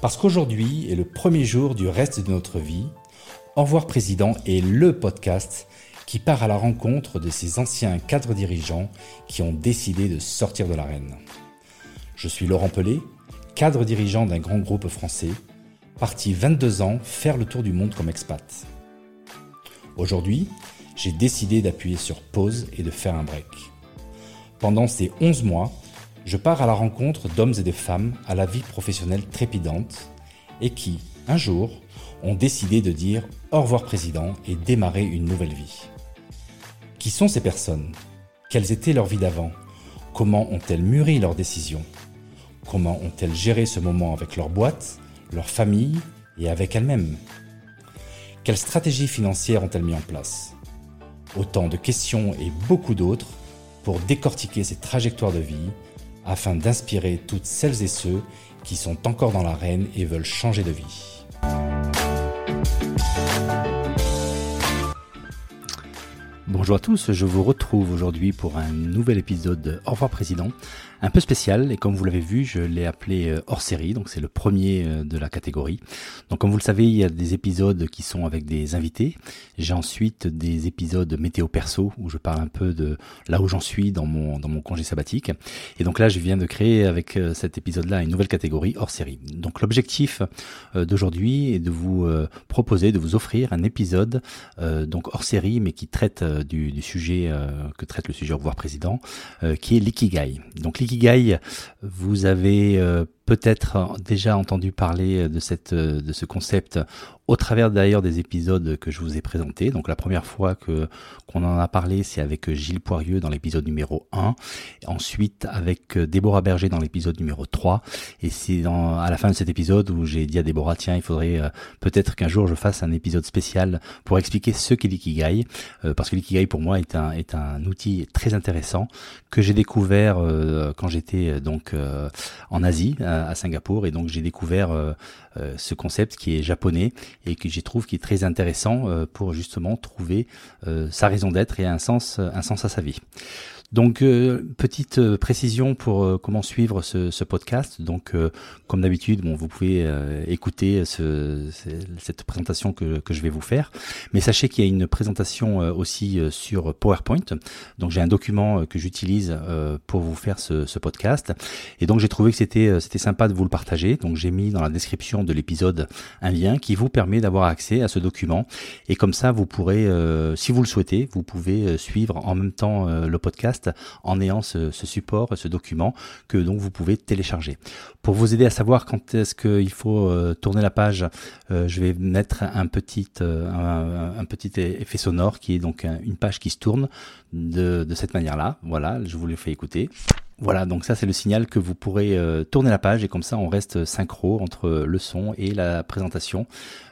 Parce qu'aujourd'hui est le premier jour du reste de notre vie, Au revoir Président est le podcast qui part à la rencontre de ces anciens cadres dirigeants qui ont décidé de sortir de l'arène. Je suis Laurent Pelé, cadre dirigeant d'un grand groupe français, parti 22 ans faire le tour du monde comme expat. Aujourd'hui, j'ai décidé d'appuyer sur pause et de faire un break. Pendant ces 11 mois, je pars à la rencontre d'hommes et de femmes à la vie professionnelle trépidante et qui, un jour, ont décidé de dire au revoir président et démarrer une nouvelle vie. Qui sont ces personnes? Quelles étaient leurs vies d'avant? Comment ont-elles mûri leurs décisions? Comment ont-elles géré ce moment avec leur boîte, leur famille et avec elles-mêmes? Quelles stratégies financières ont-elles mis en place? Autant de questions et beaucoup d'autres pour décortiquer ces trajectoires de vie afin d'inspirer toutes celles et ceux qui sont encore dans l'arène et veulent changer de vie. Bonjour à tous, je vous retrouve aujourd'hui pour un nouvel épisode de Au revoir Président, un peu spécial et comme vous l'avez vu, je l'ai appelé euh, hors série, donc c'est le premier euh, de la catégorie. Donc comme vous le savez, il y a des épisodes qui sont avec des invités. J'ai ensuite des épisodes météo perso où je parle un peu de là où j'en suis dans mon dans mon congé sabbatique. Et donc là, je viens de créer avec euh, cet épisode-là une nouvelle catégorie hors série. Donc l'objectif d'aujourd'hui est de vous proposer, de vous offrir un épisode donc hors série, mais qui traite du, du sujet que traite le sujet au revoir président, qui est l'ikigai. Donc vous avez euh, peut-être déjà entendu parler de cette de ce concept au travers d'ailleurs des épisodes que je vous ai présentés. Donc la première fois que qu'on en a parlé, c'est avec Gilles Poirieux dans l'épisode numéro 1, ensuite avec Déborah Berger dans l'épisode numéro 3 et c'est à la fin de cet épisode où j'ai dit à Déborah tiens, il faudrait euh, peut-être qu'un jour je fasse un épisode spécial pour expliquer ce qu'est l'ikigai. Euh, parce que l'ikigai pour moi est un est un outil très intéressant que j'ai découvert euh, quand j'étais donc en Asie à Singapour. Et donc j'ai découvert euh, euh, ce concept qui est japonais et que j'y trouve qui est très intéressant euh, pour justement trouver sa raison d'être et un sens un sens à sa vie. Donc euh, petite euh, précision pour euh, comment suivre ce, ce podcast. Donc comme d'habitude, bon, vous pouvez écouter ce, cette présentation que, que, je vais vous faire, mais sachez qu'il y a une présentation aussi sur PowerPoint. Donc j'ai un document que j'utilise pour vous faire ce, ce, podcast, et donc j'ai trouvé que c'était c'était sympa de vous le partager. Donc j'ai mis dans la description de l'épisode un lien qui vous permet d'avoir accès à ce document, et comme ça vous pourrez, si vous le souhaitez, vous pouvez suivre en même temps le podcast en ayant ce, support, ce document que donc vous pouvez télécharger. Pour vous aider à savoir quand est-ce qu'il faut euh, tourner la page, euh, je vais mettre un petit, euh, un, petit effet sonore qui est donc une page qui se tourne de, de cette manière-là. Voilà, je vous le fais écouter. Voilà, donc ça c'est le signal que vous pourrez euh, tourner la page et comme ça on reste synchro entre le son et la présentation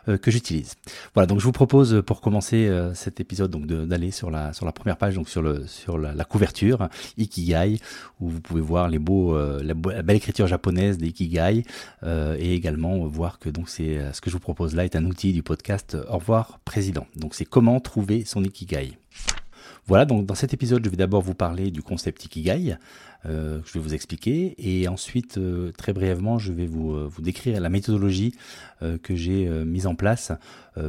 euh, que j'utilise. Voilà, donc je vous propose pour commencer euh, cet épisode donc d'aller sur la sur la première page donc sur le sur la, couverture Ikigai où vous pouvez voir les beaux la, belle écriture japonaise des Ikigai et également voir que donc c'est ce que je vous propose là est un outil du podcast Au revoir président. Donc c'est comment trouver son Ikigai. Voilà, donc dans cet épisode, je vais d'abord vous parler du concept Ikigai, euh, je vais vous expliquer, et ensuite, euh, très brièvement, je vais vous, euh, vous décrire la méthodologie euh, que j'ai mise en place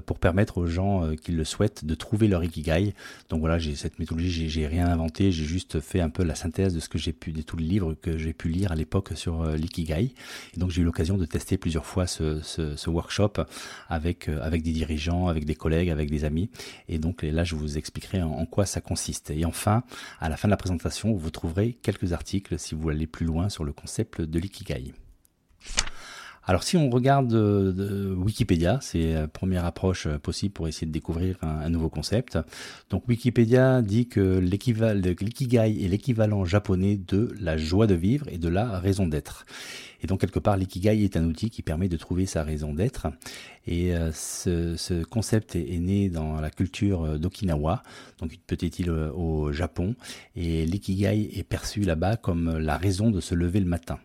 pour permettre aux gens qui le souhaitent de trouver leur Ikigai. Donc voilà, j'ai cette méthodologie, j'ai rien inventé, j'ai juste fait un peu la synthèse de ce que j'ai pu, de tous les livres que j'ai pu lire à l'époque sur l'Ikigai. Et donc j'ai eu l'occasion de tester plusieurs fois ce, ce, ce workshop avec, avec des dirigeants, avec des collègues, avec des amis. Et donc là, je vous expliquerai en, en quoi ça consiste. Et enfin, à la fin de la présentation, vous trouverez quelques articles si vous allez plus loin sur le concept de l'ikigai. Alors si on regarde euh, Wikipédia, c'est la première approche euh, possible pour essayer de découvrir un, nouveau concept. Donc Wikipédia dit que l'ikigai est l'équivalent japonais de la joie de vivre et de la raison d'être. Et donc quelque part, l'ikigai est un outil qui permet de trouver sa raison d'être. Et euh, ce, concept est, né dans la culture d'Okinawa, donc une petite île au Japon. Et l'ikigai est perçu là-bas comme la raison de se lever le matin.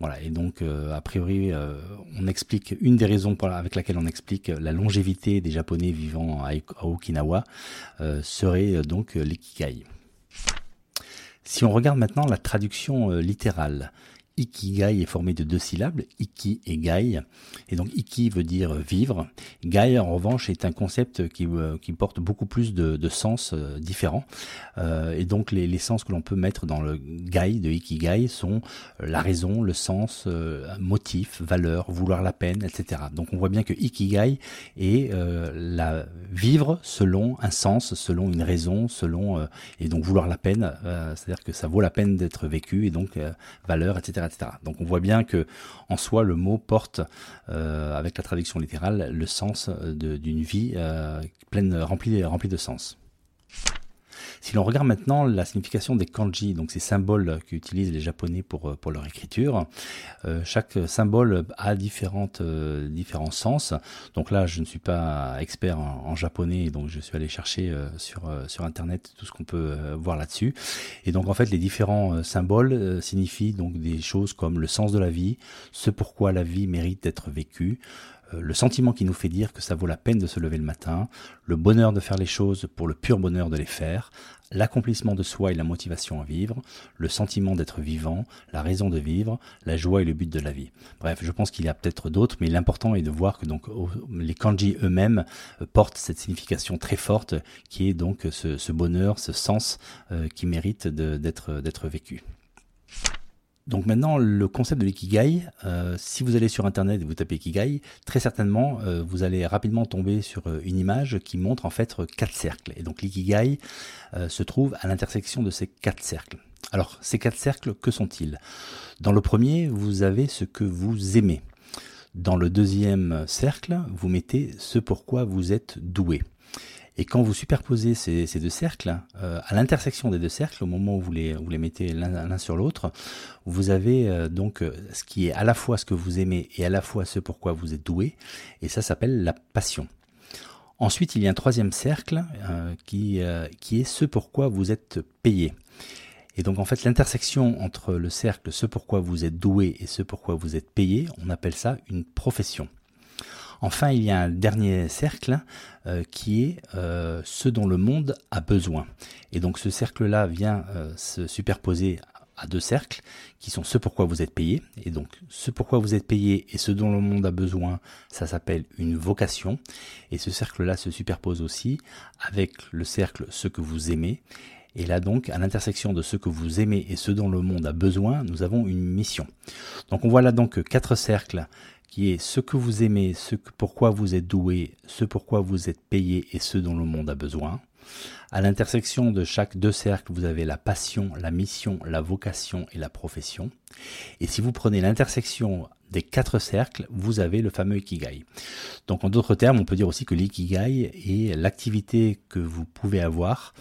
Voilà, et donc euh, a priori, euh, on explique une des raisons avec laquelle on explique la longévité des Japonais vivant à, Okinawa euh, serait donc l'ikigai. Si on regarde maintenant la traduction littérale, ikigai est formé de deux syllabes, iki et gai. Et donc iki veut dire vivre. Gai en revanche est un concept qui, euh, porte beaucoup plus de, sens euh, différents. Euh, et donc les, les sens que l'on peut mettre dans le gai de ikigai sont la raison, le sens, motif, valeur, vouloir la peine, etc. Donc on voit bien que ikigai est la vivre selon un sens, selon une raison, selon et donc vouloir la peine, c'est-à-dire que ça vaut la peine d'être vécu et donc valeur, etc., Donc on voit bien que en soi le mot porte, euh, avec la traduction littérale, le sens d'une vie euh, pleine, remplie de sens. Si l'on regarde maintenant la signification des kanji, donc ces symboles qu'utilisent les Japonais pour, euh, pour leur écriture, euh, chaque symbole a différentes, euh, différents sens. Donc là, je ne suis pas expert en, japonais, donc je suis allé chercher sur, sur Internet tout ce qu'on peut voir là-dessus. Et donc en fait, les différents symboles signifient donc des choses comme le sens de la vie, ce pourquoi la vie mérite d'être vécue, le sentiment qui nous fait dire que ça vaut la peine de se lever le matin, le bonheur de faire les choses pour le pur bonheur de les faire, l'accomplissement de soi et la motivation à vivre, le sentiment d'être vivant, la raison de vivre, la joie et le but de la vie. Bref, je pense qu'il y a peut-être d'autres, mais l'important est de voir que donc les kanji eux-mêmes euh, portent cette signification très forte qui est donc ce, bonheur, ce sens euh, qui mérite d'être vécu. Donc maintenant, le concept de l'ikigai, euh, si vous allez sur Internet et vous tapez ikigai, très certainement, euh, vous allez rapidement tomber sur euh, une image qui montre en fait quatre cercles. Et donc l'ikigai se trouve à l'intersection de ces quatre cercles. Alors, ces quatre cercles, que sont-ils? Dans le premier, vous avez ce que vous aimez. Dans le deuxième cercle, vous mettez ce pourquoi vous êtes doué. Et quand vous superposez ces, deux cercles, euh, à l'intersection des deux cercles, au moment où vous les, mettez l'un sur l'autre, vous avez euh, donc euh, ce qui est à la fois ce que vous aimez et à la fois ce pourquoi vous êtes doué, et ça s'appelle la passion. Ensuite, il y a un troisième cercle qui, qui est ce pourquoi vous êtes payé. Et donc en fait l'intersection entre le cercle ce pourquoi vous êtes doué et ce pourquoi vous êtes payé, on appelle ça une profession. Enfin, il y a un dernier cercle euh, qui est euh, ce dont le monde a besoin. Et donc ce cercle-là vient euh, se superposer à deux cercles qui sont ce pourquoi vous êtes payé. Et donc ce pourquoi vous êtes payé et ce dont le monde a besoin, ça s'appelle une vocation. Et ce cercle-là se superpose aussi avec le cercle ce que vous aimez. Et là donc, à l'intersection de ce que vous aimez et ce dont le monde a besoin, nous avons une mission. Donc on voit là donc quatre cercles qui est ce que vous aimez, ce pourquoi vous êtes doué, ce pourquoi vous êtes payé et ce dont le monde a besoin. À l'intersection de chaque deux cercles, vous avez la passion, la mission, la vocation et la profession. Et si vous prenez l'intersection des quatre cercles, vous avez le fameux Ikigai. Donc en d'autres termes, on peut dire aussi que l'Ikigai est l'activité que vous pouvez avoir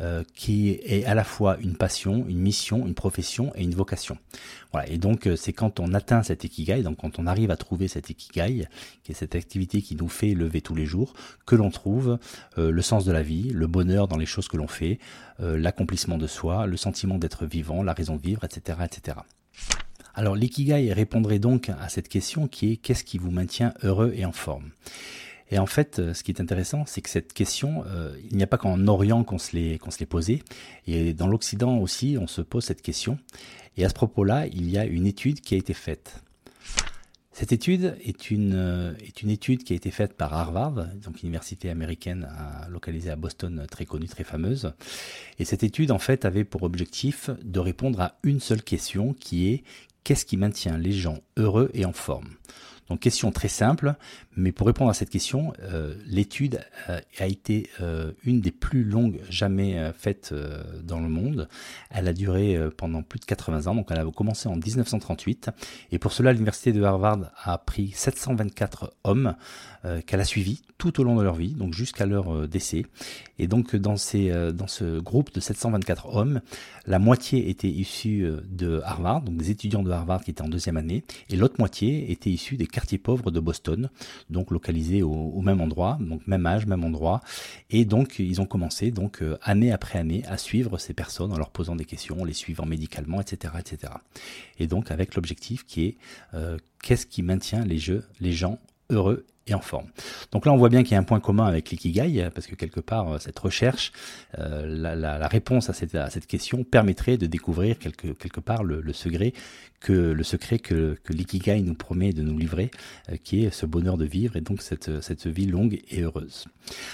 euh, qui est à la fois une passion, une mission, une profession et une vocation. Voilà. Et donc euh, c'est quand on atteint cet Ikigai, donc quand on arrive à trouver cet Ikigai, qui est cette activité qui nous fait lever tous les jours, que l'on trouve euh, le sens de la vie, le bonheur dans les choses que l'on fait, l'accomplissement de soi, le sentiment d'être vivant, la raison de vivre, etc., etc. Alors l'ikigai répondrait donc à cette question qui est qu'est-ce qui vous maintient heureux et en forme? Et en fait, euh, ce qui est intéressant, c'est que cette question, euh, il n'y a pas qu'en Orient qu'on se l'est qu'on posée, et dans l'Occident aussi, on se pose cette question. Et à ce propos-là, il y a une étude qui a été faite. Cette étude est une, euh, étude qui a été faite par Harvard, donc université américaine localisée à Boston, très connue, très fameuse. Et cette étude, en fait, avait pour objectif de répondre à une seule question qui est Qu'est-ce qui maintient les gens heureux et en forme? Donc question très simple, mais pour répondre à cette question, euh, l'étude euh, a été euh, une des plus longues jamais faites dans le monde. Elle a duré pendant plus de 80 ans, donc elle a commencé en 1938. Et pour cela, l'université de Harvard a pris 724 hommes qu'elle a suivis tout au long de leur vie, donc jusqu'à leur décès. Et donc dans, ces, dans ce groupe de 724 hommes, la moitié était issue de Harvard, donc des étudiants de Harvard qui étaient en deuxième année, et l'autre moitié était issue des quartiers pauvres de Boston, donc localisés au, même endroit, donc même âge, même endroit. Et donc ils ont commencé donc euh, année après année à suivre ces personnes en leur posant des questions, les suivant médicalement, etc., etc. Et donc avec l'objectif qui est euh, qu'est-ce qui maintient les jeux, les gens heureux et en forme. Donc là, on voit bien qu'il y a un point commun avec l'ikigai, parce que quelque part, euh, cette recherche, euh, la, réponse à cette, question permettrait de découvrir quelque, part le, secret que le secret que, que l'ikigai nous promet de nous livrer, euh, qui est ce bonheur de vivre et donc cette, cette vie longue et heureuse.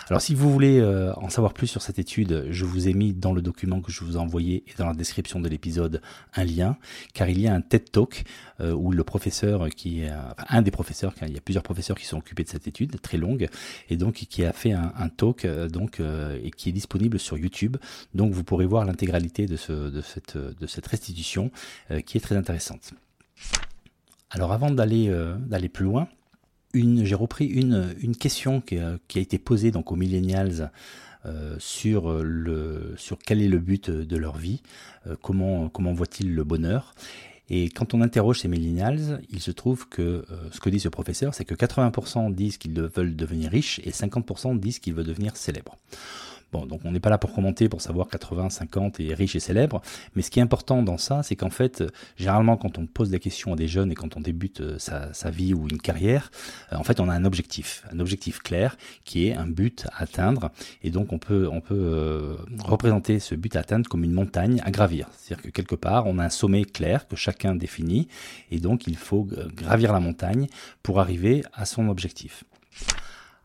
Alors si vous voulez en savoir plus sur cette étude, je vous ai mis dans le document que je vous ai envoyé et dans la description de l'épisode un lien, car il y a un TED Talk où le professeur qui est, enfin, un des professeurs, car il y a plusieurs professeurs qui sont occupés de cette étude très longue et donc qui a fait un, talk euh, donc euh, et qui est disponible sur YouTube. Donc vous pourrez voir l'intégralité de, ce, de, cette, de cette restitution euh, qui est très intéressante. Alors avant d'aller d'aller plus loin, une, j'ai repris une, une question qui a, été posée donc aux millennials sur le sur quel est le but de leur vie, comment comment voient-ils le bonheur? Et quand on interroge ces millennials, il se trouve que euh, ce que dit ce professeur, c'est que 80% disent qu'ils veulent devenir riches et 50% disent qu'ils veulent devenir célèbres. Bon, donc on n'est pas là pour commenter, pour savoir 80, 50 et riche et célèbre, mais ce qui est important dans ça, c'est qu'en fait, généralement quand on pose des questions à des jeunes et quand on débute euh, sa, vie ou une carrière, euh, en fait on a un objectif, un objectif clair qui est un but à atteindre, et donc on peut, on peut euh, représenter ce but à atteindre comme une montagne à gravir. C'est-à-dire que quelque part, on a un sommet clair que chacun définit, et donc il faut gravir la montagne pour arriver à son objectif.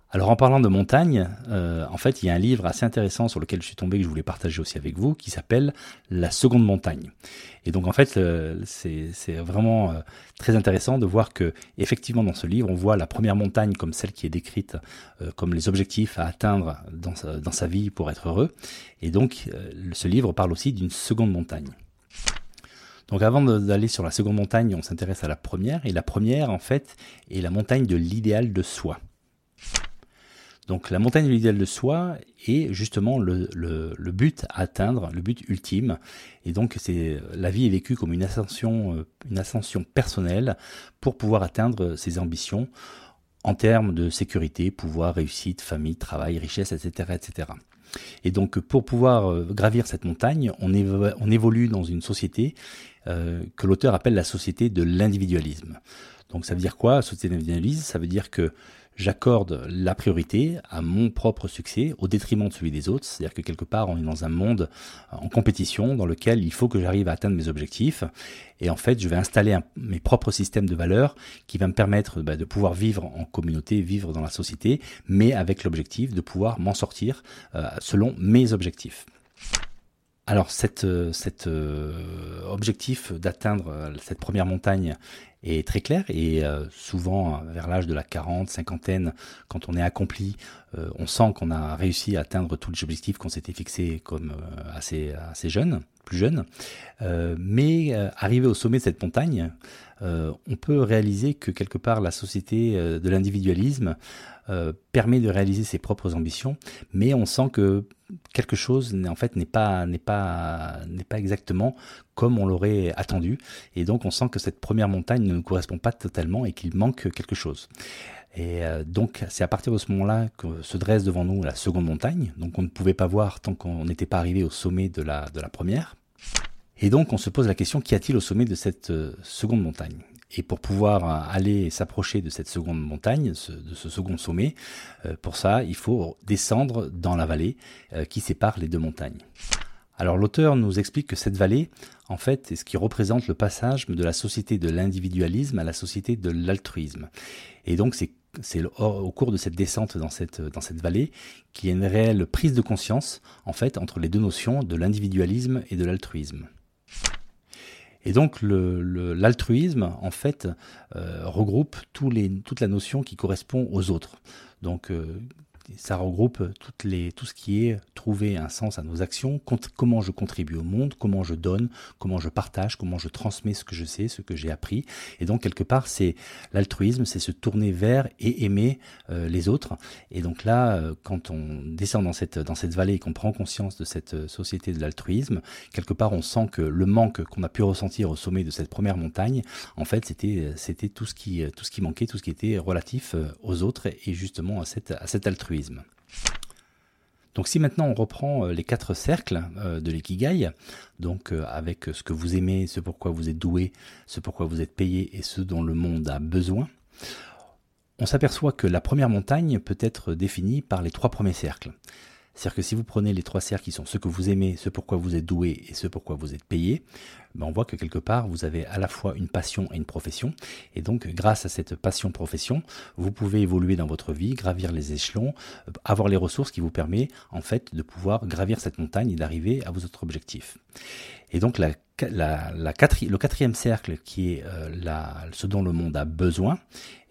Alors en parlant de montagne, euh, en fait, il y a un livre assez intéressant sur lequel je suis tombé que je voulais partager aussi avec vous, qui s'appelle La seconde montagne. Et donc en fait, euh, c'est vraiment euh, très intéressant de voir que effectivement dans ce livre, on voit la première montagne comme celle qui est décrite comme les objectifs à atteindre dans dans sa vie pour être heureux. Et donc ce livre parle aussi d'une seconde montagne. Donc avant d'aller sur la seconde montagne, on s'intéresse à la première. Et la première, en fait, est la montagne de l'idéal de soi. Donc la montagne de l'idéal de soi est justement le, le, but à atteindre, le but ultime. Et donc c'est la vie est vécue comme une ascension, euh, une ascension personnelle pour pouvoir atteindre ses ambitions en termes de sécurité, pouvoir, réussite, famille, travail, richesse, etc., etc. Et donc pour pouvoir euh, gravir cette montagne, on, évolue dans une société euh, que l'auteur appelle la société de l'individualisme. Donc ça veut dire quoi, société de l'individualisme Ça veut dire que j'accorde la priorité à mon propre succès au détriment de celui des autres. C'est-à-dire que quelque part, on est dans un monde euh, en compétition dans lequel il faut que j'arrive à atteindre mes objectifs. Et en fait, je vais installer mes propres systèmes de valeurs qui va me permettre bah, de pouvoir vivre en communauté, vivre dans la société, mais avec l'objectif de pouvoir m'en sortir euh, selon mes objectifs. Alors, cet euh, objectif d'atteindre cette première montagne est très clair et euh, souvent vers l'âge de la 40, cinquantaine, quand on est accompli, euh, on sent qu'on a réussi à atteindre tous les objectifs qu'on s'était fixés comme euh, assez, assez plus jeune. mais arrivé au sommet de cette montagne, on peut réaliser que quelque part la société de l'individualisme permet de réaliser ses propres ambitions, mais on sent que quelque chose en fait n'est pas n'est pas n'est pas exactement comme on l'aurait attendu et donc on sent que cette première montagne ne nous correspond pas totalement et qu'il manque quelque chose. Et euh, donc c'est à partir de ce moment-là que se dresse devant nous la seconde montagne, donc on ne pouvait pas voir tant qu'on n'était pas arrivé au sommet de la première. Et donc on se pose la question qu'y a-t-il au sommet de cette euh, seconde montagne? Et pour pouvoir aller s'approcher de cette seconde montagne, de ce second sommet, euh, pour ça, il faut descendre dans la vallée euh, qui sépare les deux montagnes. Alors l'auteur nous explique que cette vallée, en fait, est ce qui représente le passage de la société de l'individualisme à la société de l'altruisme. Et donc c'est c'est au cours de cette descente dans cette, vallée qu'il y a une réelle prise de conscience, en fait, entre les deux notions de l'individualisme et de l'altruisme. Et donc l'altruisme, en fait, euh, regroupe toute la notion qui correspond aux autres. Donc euh, ça regroupe toutes les, tout ce qui est trouver un sens à nos actions, comment je contribue au monde, comment je donne, comment je partage, comment je transmets ce que je sais, ce que j'ai appris. Et donc quelque part, c'est l'altruisme, c'est se tourner vers et aimer euh, les autres. Et donc là, euh, quand on descend dans cette, dans cette vallée et qu'on prend conscience de cette euh, société de l'altruisme, quelque part, on sent que le manque qu'on a pu ressentir au sommet de cette première montagne, en fait, c'était, c'était tout ce qui, tout ce qui manquait, tout ce qui était relatif aux autres et justement à, cette, à cet altruisme. Donc si maintenant on reprend euh, les quatre cercles euh, de l'ikigai, donc euh, avec ce que vous aimez, ce pourquoi vous êtes doué, ce pourquoi vous êtes payé et ce dont le monde a besoin, on s'aperçoit que la première montagne peut être définie par les trois premiers cercles. C'est-à-dire que si vous prenez les trois cercles qui sont ce que vous aimez, ce pourquoi vous êtes doué et ce pourquoi vous êtes payé, ben on voit que quelque part vous avez à la fois une passion et une profession. Et donc grâce à cette passion-profession, vous pouvez évoluer dans votre vie, gravir les échelons, euh, avoir les ressources qui vous permettent en fait de pouvoir gravir cette montagne et d'arriver à vos autres objectifs. Et donc la la, la le quatrième cercle qui est euh, la, ce dont le monde a besoin,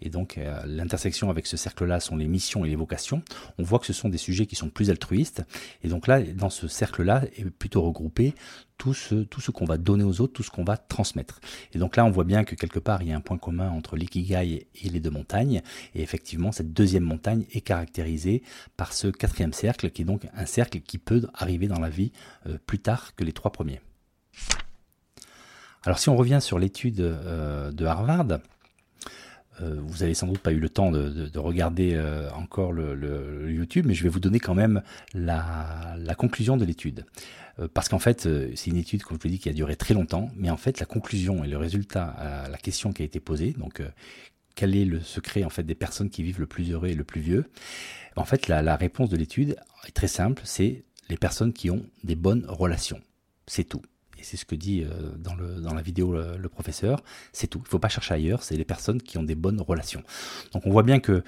et donc euh, l'intersection avec ce cercle-là sont les missions et les vocations, on voit que ce sont des sujets qui sont plus altruistes, et donc là, dans ce cercle-là, est plutôt regroupé tout ce, tout ce qu'on va donner aux autres, tout ce qu'on va transmettre. Et donc là, on voit bien que quelque part, il y a un point commun entre l'ikigai et les deux montagnes, et effectivement, cette deuxième montagne est caractérisée par ce quatrième cercle, qui est donc un cercle qui peut arriver dans la vie euh, plus tard que les trois premiers. Alors si on revient sur l'étude euh, de Harvard, euh, vous avez sans doute pas eu le temps de, regarder euh, encore le, YouTube, mais je vais vous donner quand même la, conclusion de l'étude. parce qu'en fait, c'est une étude, comme je vous dit, qui a duré très longtemps, mais en fait, la conclusion et le résultat à la question qui a été posée, donc quel est le secret en fait des personnes qui vivent le plus heureux et le plus vieux En fait, la réponse de l'étude est très simple, c'est les personnes qui ont des bonnes relations. C'est tout et c'est ce que dit euh, dans, la vidéo le, professeur, c'est tout. Il ne faut pas chercher ailleurs, c'est les personnes qui ont des bonnes relations. Donc on voit bien que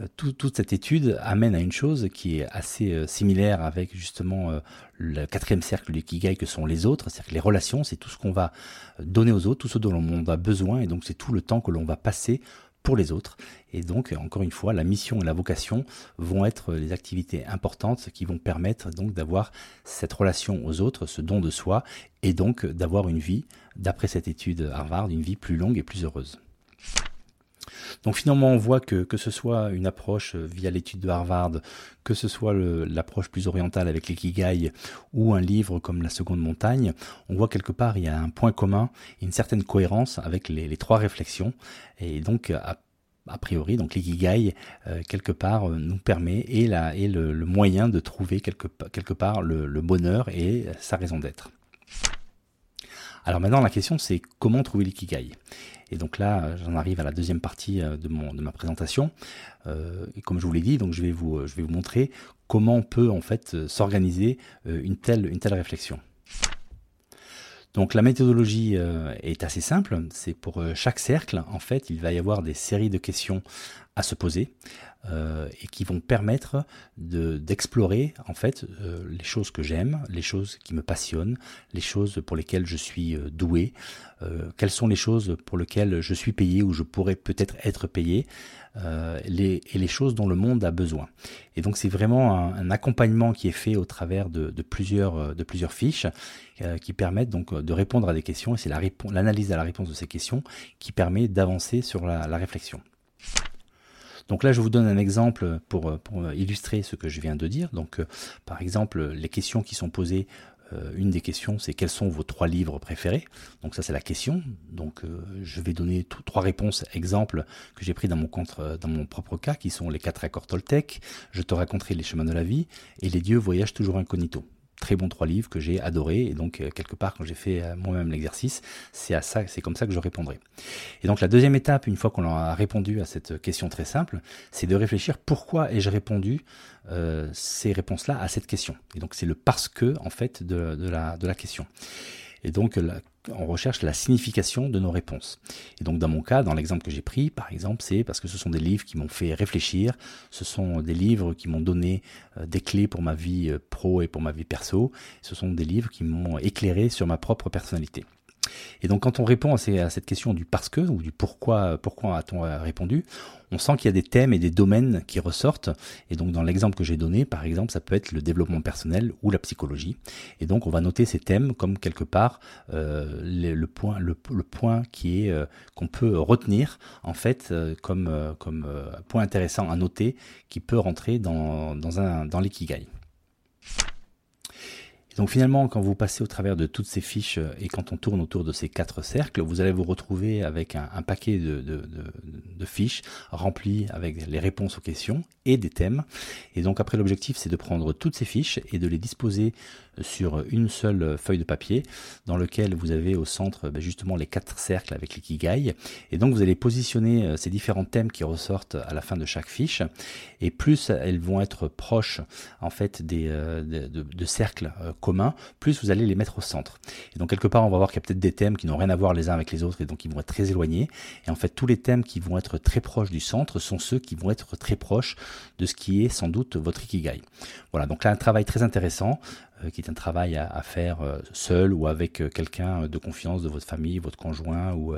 euh, toute cette étude amène à une chose qui est assez euh, similaire avec justement le quatrième cercle du Kigai que sont les autres, c'est-à-dire que les relations, c'est tout ce qu'on va donner aux autres, tout ce dont monde a besoin, et donc c'est tout le temps que l'on va passer pour les autres. Et donc, encore une fois, la mission et la vocation vont être les activités importantes qui vont permettre donc d'avoir cette relation aux autres, ce don de soi, et donc d'avoir une vie, d'après cette étude Harvard, une vie plus longue et plus heureuse. Donc finalement, on voit que que ce soit une approche via l'étude de Harvard, que ce soit l'approche plus orientale avec l'ikigai ou un livre comme La Seconde Montagne, on voit quelque part il y a un point commun, une certaine cohérence avec les, trois réflexions. Et donc a, priori, donc l'ikigai euh, quelque part nous permet et, le, moyen de trouver quelque, part le bonheur et sa raison d'être. Alors maintenant, la question c'est comment trouver l'ikigai? Et donc là, j'en arrive à la deuxième partie euh, de, ma présentation. Euh, et comme je vous l'ai dit, donc je vais vous, montrer comment on peut en fait euh, s'organiser une telle réflexion. Donc la méthodologie est assez simple. C'est pour chaque cercle, en fait, il va y avoir des séries de questions à se poser euh, et qui vont permettre d'explorer en fait euh, les choses que j'aime, les choses qui me passionnent, les choses pour lesquelles je suis euh, doué, quelles sont les choses pour lesquelles je suis payé ou je pourrais peut-être être payé, et les choses dont le monde a besoin. Et donc c'est vraiment un, accompagnement qui est fait au travers de, plusieurs, fiches qui permettent donc de répondre à des questions et c'est l'analyse à la réponse de ces questions qui permet d'avancer sur la réflexion. Donc là, je vous donne un exemple pour, pour illustrer ce que je viens de dire. Donc, euh, par exemple, les questions qui sont posées euh, une des questions, c'est quels sont vos trois livres préférés? Donc ça, c'est la question. Donc euh, je vais donner trois réponses exemples que j'ai pris dans mon dans mon propre cas, qui sont les quatre accords Toltec. Je te raconterai les chemins de la vie et les dieux voyagent toujours incognito très bons trois livres que j'ai adorés. Et donc euh, quelque part quand j'ai fait euh, moi-même l'exercice c'est à ça c'est comme ça que je répondrai. Et donc la deuxième étape une fois qu'on a répondu à cette question très simple c'est de réfléchir pourquoi ai-je répondu euh, ces réponses là à cette question. Et donc c'est le parce que en fait de, de la de la question. Et donc, on recherche la signification de nos réponses. Et donc, dans mon cas, dans l'exemple que j'ai pris, par exemple, c'est parce que ce sont des livres qui m'ont fait réfléchir, ce sont des livres qui m'ont donné euh, des clés pour ma vie euh, pro et pour ma vie perso, ce sont des livres qui m'ont éclairé sur ma propre personnalité. Et donc quand on répond à, cette question du parce que ou du pourquoi, pourquoi a-t-on répondu, on sent qu'il y a des thèmes et des domaines qui ressortent. Et donc dans l'exemple que j'ai donné, par exemple, ça peut être le développement personnel ou la psychologie. Et donc on va noter ces thèmes comme quelque part euh, le, point, le, point qui est euh, qu'on peut retenir en fait euh, comme comme point intéressant à noter qui peut rentrer dans dans dans Donc finalement, quand vous passez au travers de toutes ces fiches euh, et quand on tourne autour de ces quatre cercles, vous allez vous retrouver avec un, paquet de, de, fiches remplies avec les réponses aux questions et des thèmes. Et donc après, l'objectif, c'est de prendre toutes ces fiches et de les disposer sur une seule feuille de papier dans lequel vous avez au centre ben, justement les quatre cercles avec l'ikigai. Et donc vous allez positionner euh, ces différents thèmes qui ressortent à la fin de chaque fiche. Et plus elles vont être proches en fait des, euh, de, cercles euh, communs, plus vous allez les mettre au centre. Et donc quelque part on va voir qu'il y a peut-être des thèmes qui n'ont rien à voir les uns avec les autres et donc ils vont être très éloignés. Et en fait tous les thèmes qui vont être très proches du centre sont ceux qui vont être très proches de ce qui est sans doute votre ikigai. Voilà, donc là un travail très intéressant. Euh, qui est un travail à, faire euh, seul ou avec euh, quelqu'un de confiance de votre famille, votre conjoint ou,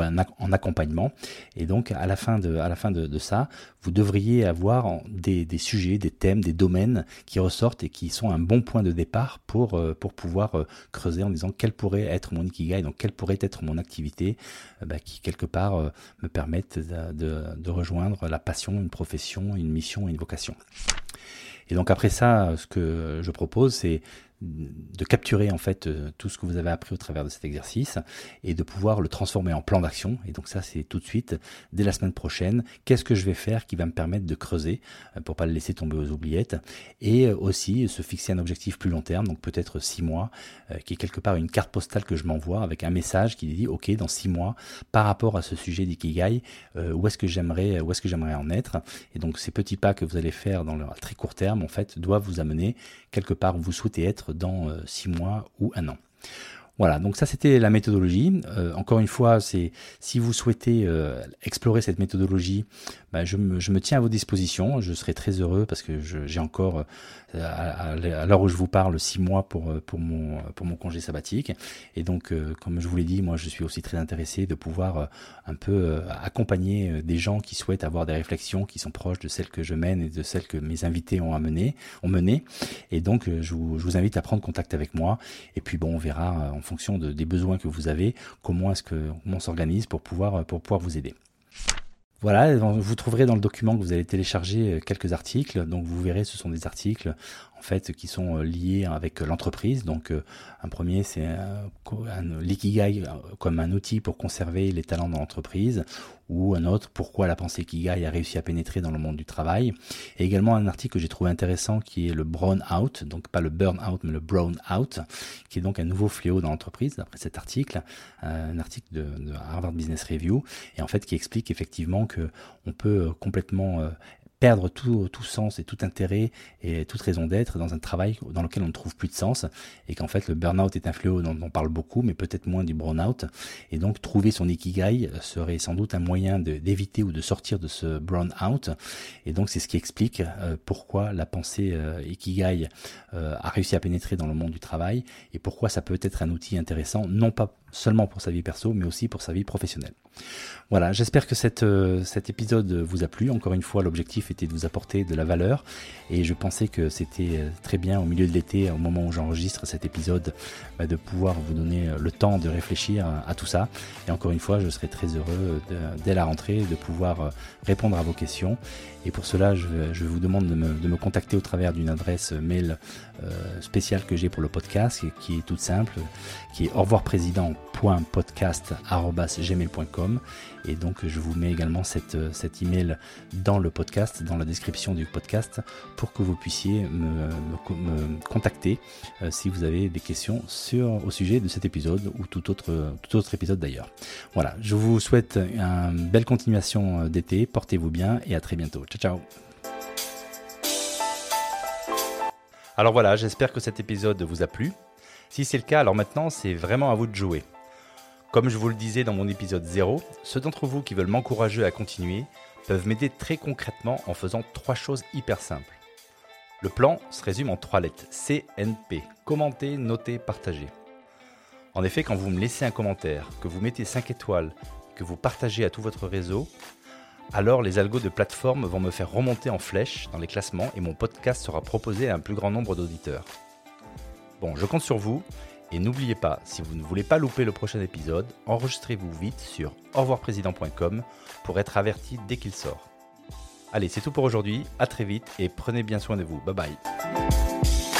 en accompagnement. Et donc à la fin de, à la fin de, ça, vous devriez avoir des, sujets, des thèmes, des domaines qui ressortent et qui sont un bon point de départ pour, pour pouvoir creuser en disant quel pourrait être mon ikigai, donc quelle pourrait être mon activité bah, qui quelque part me permettent de, de rejoindre la passion, une profession, une mission, une vocation. Et donc après ça, ce que je propose, c'est de capturer en fait euh, tout ce que vous avez appris au travers de cet exercice et de pouvoir le transformer en plan d'action. Et donc ça, c'est tout de suite, dès la semaine prochaine, qu'est-ce que je vais faire qui va me permettre de creuser euh, pour pas le laisser tomber aux oubliettes et euh, aussi se fixer un objectif plus long terme, donc peut-être six mois, qui est quelque part une carte postale que je m'envoie avec un message qui dit ok dans six mois par rapport à ce sujet d'ikigai, où est-ce que j'aimerais où est-ce que j'aimerais en être. Et donc ces petits pas que vous allez faire dans le très court terme en fait doivent vous amener quelque part où vous souhaitez être dans euh, six mois ou un an. Voilà, donc ça c'était la méthodologie. Euh, encore une fois, c'est si vous souhaitez euh, explorer cette méthodologie, bah, je, me, tiens à vos dispositions. Je serai très heureux parce que j'ai encore, euh, à, l'heure où je vous parle, six mois pour, pour, mon, pour mon congé sabbatique. Et donc, comme je vous l'ai dit, moi je suis aussi très intéressé de pouvoir un peu accompagner des gens qui souhaitent avoir des réflexions qui sont proches de celles que je mène et de celles que mes invités ont, amené, ont menées. Et donc, je vous, invite à prendre contact avec moi. Et puis, bon, on verra fonction de, des besoins que vous avez, comment est-ce que on s'organise pour pouvoir, pour pouvoir vous aider. Voilà, vous trouverez dans le document que vous allez télécharger euh, quelques articles. Donc vous verrez, ce sont des articles en fait qui sont euh, liés avec l'entreprise. Donc euh, un premier, c'est l'ikigai comme un outil pour conserver les talents dans l'entreprise ou un autre, pourquoi la pensée Kigai a réussi à pénétrer dans le monde du travail. Et également un article que j'ai trouvé intéressant qui est le brown out, donc pas le burn out, mais le brown out, qui est donc un nouveau fléau dans l'entreprise, d'après cet article, euh, un article de, de, Harvard Business Review, et en fait qui explique effectivement que on peut complètement euh, perdre tout, sens et tout intérêt et toute raison d'être dans un travail dans lequel on ne trouve plus de sens et qu'en fait le burn-out est un fléau dont on parle beaucoup mais peut-être moins du burn-out. Et donc trouver son ikigai serait sans doute un moyen d'éviter ou de sortir de ce burn-out. Et donc c'est ce qui explique euh, pourquoi la pensée euh, ikigai euh, a réussi à pénétrer dans le monde du travail et pourquoi ça peut être un outil intéressant non pas seulement pour sa vie perso mais aussi pour sa vie professionnelle. Voilà, j'espère que euh, cet épisode vous a plu. Encore une fois, l'objectif était de vous apporter de la valeur et je pensais que c'était euh, très bien au milieu de l'été, au moment où j'enregistre cet épisode, bah, de pouvoir vous donner euh, le temps de réfléchir à, tout ça. Et encore une fois, je serai très heureux dès la rentrée de pouvoir répondre à vos questions. Et pour cela, je, vous demande de me, de me, contacter au travers d'une adresse mail spéciale que j'ai pour le podcast, qui est toute simple, qui est au revoir président.podcast.gmail.com et donc je vous mets également cette, cet email dans le podcast, dans la description du podcast, pour que vous puissiez me, contacter euh, si vous avez des questions sur, au sujet de cet épisode ou tout autre, tout autre épisode d'ailleurs. Voilà, je vous souhaite une belle continuation d'été, portez-vous bien et à très bientôt. Ciao ciao alors voilà, j'espère que cet épisode vous a plu. Si c'est le cas, alors maintenant c'est vraiment à vous de jouer. Comme je vous le disais dans mon épisode 0, ceux d'entre vous qui veulent m'encourager à continuer peuvent m'aider très concrètement en faisant trois choses hyper simples. Le plan se résume en trois lettres CNP commenter, noter, partager. En effet, quand vous me laissez un commentaire, que vous mettez 5 étoiles, que vous partagez à tout votre réseau, alors les algos de plateforme vont me faire remonter en flèche dans les classements et mon podcast sera proposé à un plus grand nombre d'auditeurs. Bon, je compte sur vous et n'oubliez pas, si vous ne voulez pas louper le prochain épisode, enregistrez-vous vite sur revoirprésident.com pour être averti dès qu'il sort. Allez, c'est tout pour aujourd'hui, à très vite et prenez bien soin de vous. Bye bye.